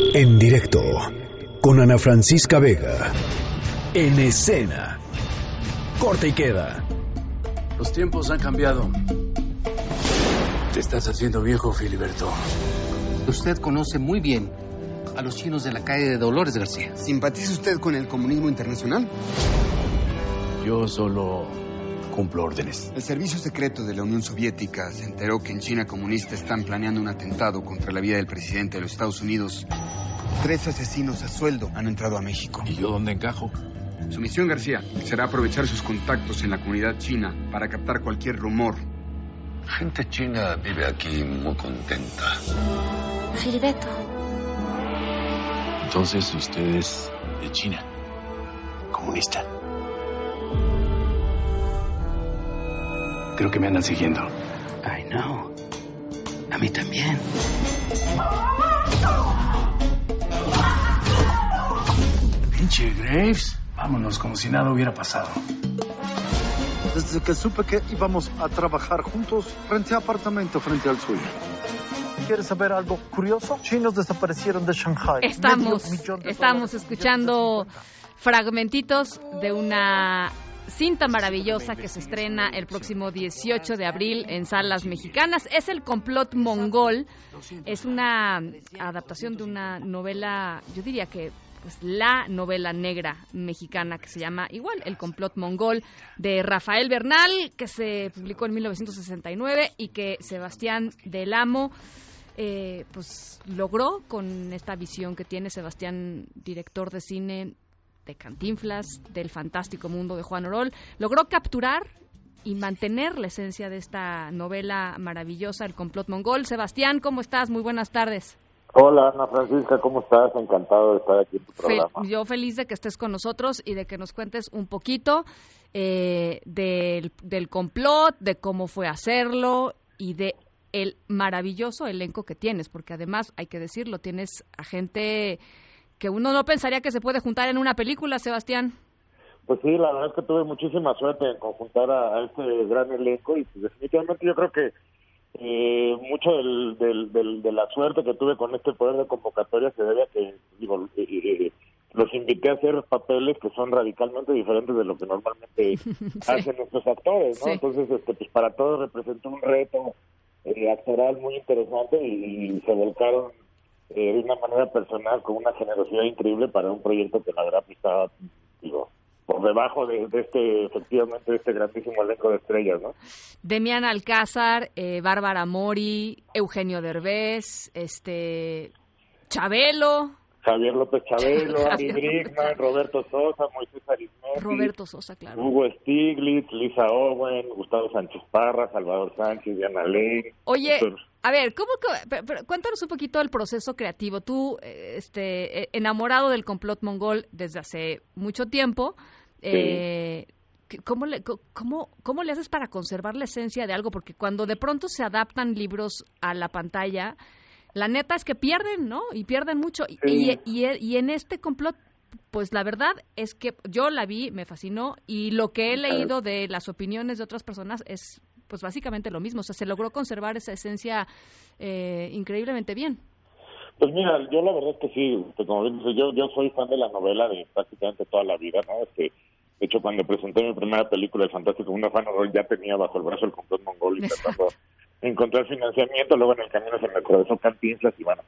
En directo con Ana Francisca Vega. En escena. Corte y queda. Los tiempos han cambiado. Te estás haciendo viejo, Filiberto. Usted conoce muy bien a los chinos de la calle de Dolores García. ¿Simpatiza usted con el comunismo internacional? Yo solo cumplo órdenes. El servicio secreto de la Unión Soviética se enteró que en China comunista están planeando un atentado contra la vida del presidente de los Estados Unidos. Tres asesinos a sueldo han entrado a México. ¿Y yo dónde encajo? Su misión, García, será aprovechar sus contactos en la comunidad china para captar cualquier rumor. Gente china vive aquí muy contenta. Filiberto. Entonces usted es de China. Comunista. Creo que me andan siguiendo. I know. A mí también. Pinche Graves. Vámonos como si nada hubiera pasado. Desde que supe que íbamos a trabajar juntos, renté apartamento frente al suyo. ¿Quieres saber algo curioso? Chinos desaparecieron de Shanghai. Estamos, de estamos escuchando fragmentitos de una cinta maravillosa que se estrena el próximo 18 de abril en salas mexicanas. Es el complot mongol. Es una adaptación de una novela, yo diría que pues la novela negra mexicana que se llama igual El complot mongol de Rafael Bernal que se publicó en 1969 y que Sebastián Del Amo eh, pues logró con esta visión que tiene Sebastián, director de cine de Cantinflas, del fantástico mundo de Juan Orol, logró capturar y mantener la esencia de esta novela maravillosa, El complot mongol. Sebastián, ¿cómo estás? Muy buenas tardes. Hola Ana Francisca, ¿cómo estás? Encantado de estar aquí en tu Fe- programa. yo feliz de que estés con nosotros y de que nos cuentes un poquito eh, del, del complot, de cómo fue hacerlo y de el maravilloso elenco que tienes, porque además hay que decirlo, tienes a gente que uno no pensaría que se puede juntar en una película, Sebastián. Pues sí, la verdad es que tuve muchísima suerte en conjuntar a, a este gran elenco y pues, definitivamente yo creo que eh, mucho del, del, del- de la suerte que tuve con este poder de convocatoria se debe a que digo, eh, eh, los invité a hacer papeles que son radicalmente diferentes de lo que normalmente hacen nuestros actores, ¿no? Sí. Entonces, este, pues para todos representó un reto eh, actoral muy interesante y, y se volcaron eh, de una manera personal con una generosidad increíble para un proyecto que la verdad pues, estaba, digo, por debajo de, este, efectivamente, de este grandísimo elenco de estrellas, ¿no? Demian Alcázar, eh, Bárbara Mori, Eugenio Derbez, este Chabelo, Javier López Chabelo, Ari Javier Brickman, Roberto Sosa, Moisés Arismendi, Roberto Sosa, claro. Hugo Stiglitz, Lisa Owen, Gustavo Sánchez Parra, Salvador Sánchez, Diana Ley. Oye, a ver, ¿cómo, que- pero- pero cuéntanos un poquito el proceso creativo. Tú, eh, este, eh, enamorado del complot mongol desde hace mucho tiempo, eh, ¿qué- ¿cómo, le, cómo, ¿cómo le haces para conservar la esencia de algo? Porque cuando de pronto se adaptan libros a la pantalla, la neta es que pierden, ¿no? Y pierden mucho. Y- Sí. Y, y, y en este complot, pues la verdad es que yo la vi, me fascinó, y lo que he leído de las opiniones de otras personas es pues básicamente lo mismo, o sea, se logró conservar esa esencia eh, increíblemente bien. Pues mira, yo la verdad es que sí, este, como bien dices, yo, yo soy fan de la novela de prácticamente toda la vida, ¿no? Este, de hecho, cuando presenté mi primera película, El Fantástico Mundo Orol, ya tenía bajo el brazo el complot mongol intentando encontrar financiamiento, luego en el camino se me atravesó Cantinflas y bueno,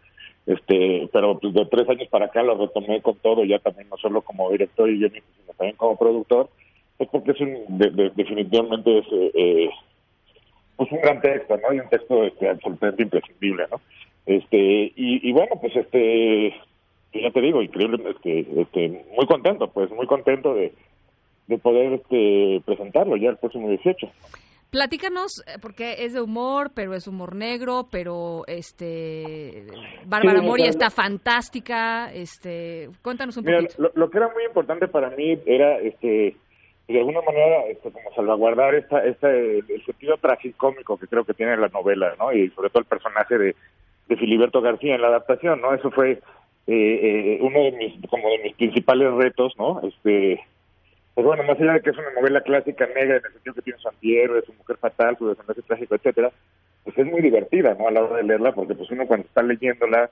este, pero pues de tres años para acá lo retomé con todo, ya también no solo como director y guionista, sino también como productor, pues porque es un, de- de- definitivamente es, eh, eh, pues un gran texto, ¿no? Y un texto este, absolutamente imprescindible, ¿no? Este, y, y bueno, pues este, ya te digo, increíble, este, este, muy contento, pues muy contento de, de poder este, presentarlo ya el próximo 18. Platícanos, eh, porque es de humor, pero es humor negro, pero este Bárbara Sí, Mori o sea, está fantástica, este, cuéntanos un Mira, poquito. lo, lo que era muy importante para mí era, este, de alguna manera, este, como salvaguardar esta, esta, el, el sentido tragicómico que creo que tiene la novela, ¿no? Y sobre todo el personaje de, de Filiberto García en la adaptación, ¿no? Eso fue eh, eh, uno de mis, como de mis principales retos, ¿no? Este, pues bueno, más allá de que es una novela clásica negra en el sentido que tiene su antihéroe, su mujer fatal, su desenlace trágico, etcétera, pues es muy divertida, ¿no? A la hora de leerla, porque pues uno cuando está leyéndola,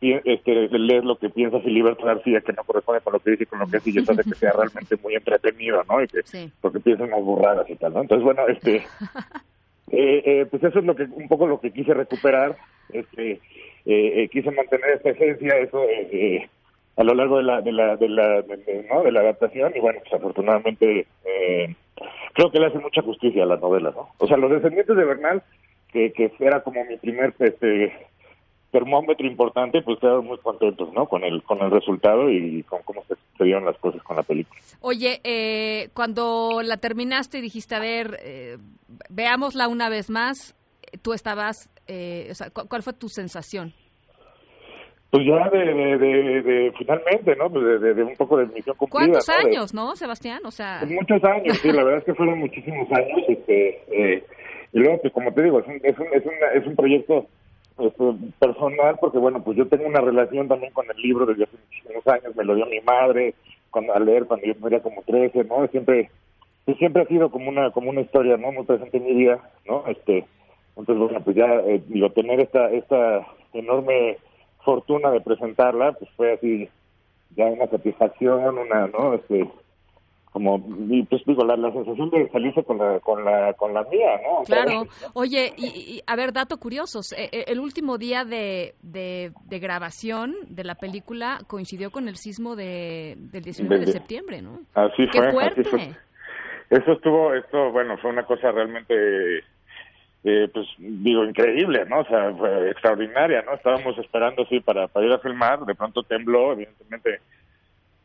este, lees lo que piensa Filiberto García, que no corresponde con lo que dice y con lo que hace, y eso hace que sea realmente muy entretenido, ¿no? Y que, Porque piensan más burradas y tal, ¿no? Entonces, bueno, este, eh, eh, pues eso es lo que un poco lo que quise recuperar, este, eh, eh quise mantener esta esencia, eso eh, a lo largo de la de la de la ¿no? de la adaptación y bueno, pues afortunadamente creo que le hace mucha justicia a la novela, ¿no? O sea, los descendientes de Bernal, que, que era como mi primer este termómetro importante, pues quedaron muy contentos, ¿no? Con el con el resultado y con cómo se, dieron las cosas con la película. Oye, eh, cuando la terminaste y dijiste, a ver, eh, veámosla una vez más, tú estabas, eh, o sea, ¿cuál fue tu sensación? Pues ya de, de, finalmente, ¿no? Pues de, un poco de misión cumplida. ¿Cuántos años, no, Sebastián? O sea... Pues muchos años, sí, la verdad es que fueron muchísimos años. Este, eh, y luego, pues como te digo, es un, es un, es, es un proyecto este, personal, porque bueno, pues yo tengo una relación también con el libro desde hace muchísimos años, me lo dio mi madre cuando, a leer cuando yo tenía como 13, ¿no? Siempre, pues siempre ha sido como una, como una historia, ¿no? Muy presente en mi vida, ¿no? Este, entonces bueno, pues ya, eh, digo, tener esta, esta enorme fortuna de presentarla, pues fue así, ya una satisfacción, una, ¿no? Este, como y pues digo la, sensación de salirse con la con la con la mía no claro oye y, a ver dato curioso eh, eh, el último día de, de, grabación de la película coincidió con el sismo de del 19 de, septiembre no así Qué fue fuerte. así fue eso estuvo esto bueno fue una cosa realmente eh, pues digo increíble no o sea fue extraordinaria no estábamos esperando así para para ir a filmar de pronto tembló evidentemente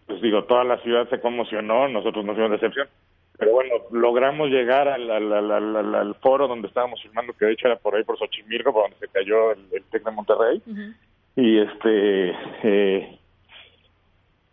pues digo, toda la ciudad se conmocionó, nosotros nos fuimos de excepción. Pero bueno, logramos llegar al, al, foro donde estábamos filmando, que de hecho era por ahí, por Xochimilco, por donde se cayó el, el TEC de Monterrey. Y este, eh,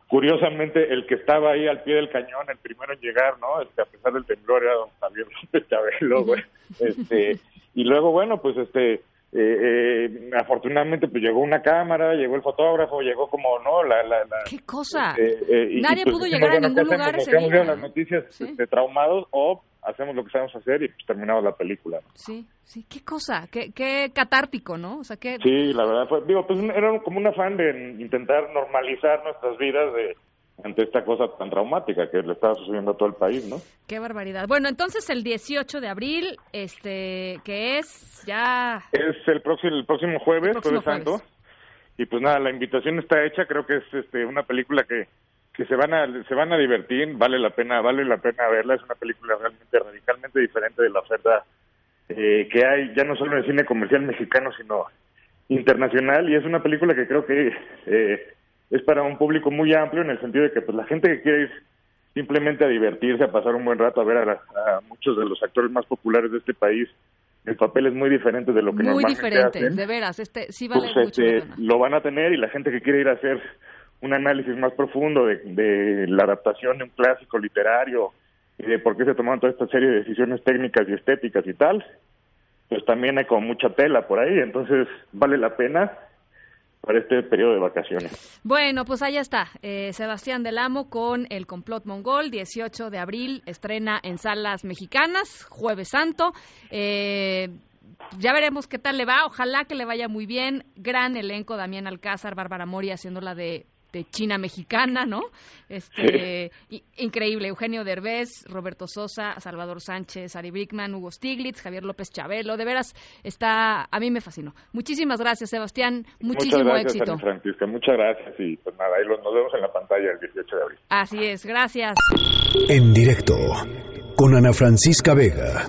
curiosamente, el que estaba ahí al pie del cañón, el primero en llegar, ¿no? Este, a pesar del temblor, era don Javier López Chabelo, güey. Este, y luego, bueno, pues este, eh, eh, afortunadamente pues llegó una cámara, llegó el fotógrafo, llegó como no la, la, qué cosa eh, eh nadie pues, pudo llegar a ningún lugar ese día las noticias este, traumados o hacemos lo que sabemos hacer y pues, terminamos la película sí sí qué cosa qué, qué catártico no o sea qué sí la verdad fue digo pues era como un afán de intentar normalizar nuestras vidas de ante esta cosa tan traumática que le estaba sucediendo a todo el país, ¿no? Qué barbaridad. Bueno, entonces el 18 de abril, este, que es ya... Es el próximo, el próximo jueves, jueves, Santo. Y pues nada, la invitación está hecha, creo que es este, una película que, que se van a se van a divertir, vale la pena vale la pena verla, es una película realmente radicalmente diferente de la oferta eh, que hay ya no solo en el cine comercial mexicano, sino internacional y es una película que creo que eh, es para un público muy amplio en el sentido de que pues la gente que quiere ir simplemente a divertirse, a pasar un buen rato, a ver a, muchos de los actores más populares de este país, el papel es muy diferente de lo que muy normalmente diferente, de veras, este sí vale pues, mucho este, lo van a tener y la gente que quiere ir a hacer un análisis más profundo de, de la adaptación de un clásico literario y de por qué se tomaron toda esta serie de decisiones técnicas y estéticas y tal, pues también hay como mucha tela por ahí, entonces vale la pena para este periodo de vacaciones. Bueno, pues allá está. Eh, Sebastián Del Amo con El Complot Mongol, 18 de abril, estrena en salas mexicanas, Jueves Santo. Eh, ya veremos qué tal le va. Ojalá que le vaya muy bien. Gran elenco, Damián Alcázar, Bárbara Mori haciéndola de China mexicana, ¿no? Este, increíble, Eugenio Derbez, Roberto Sosa, Salvador Sánchez, Ari Brickman, Hugo Stiglitz, Javier López Chabelo, de veras está, a mí me fascinó. Muchísimas gracias, Sebastián, muchísimo Muchas gracias, éxito. Francisca, muchas gracias y pues nada, ahí nos vemos en la pantalla el 18 de abril. Así es, gracias. En directo con Ana Francisca Vega.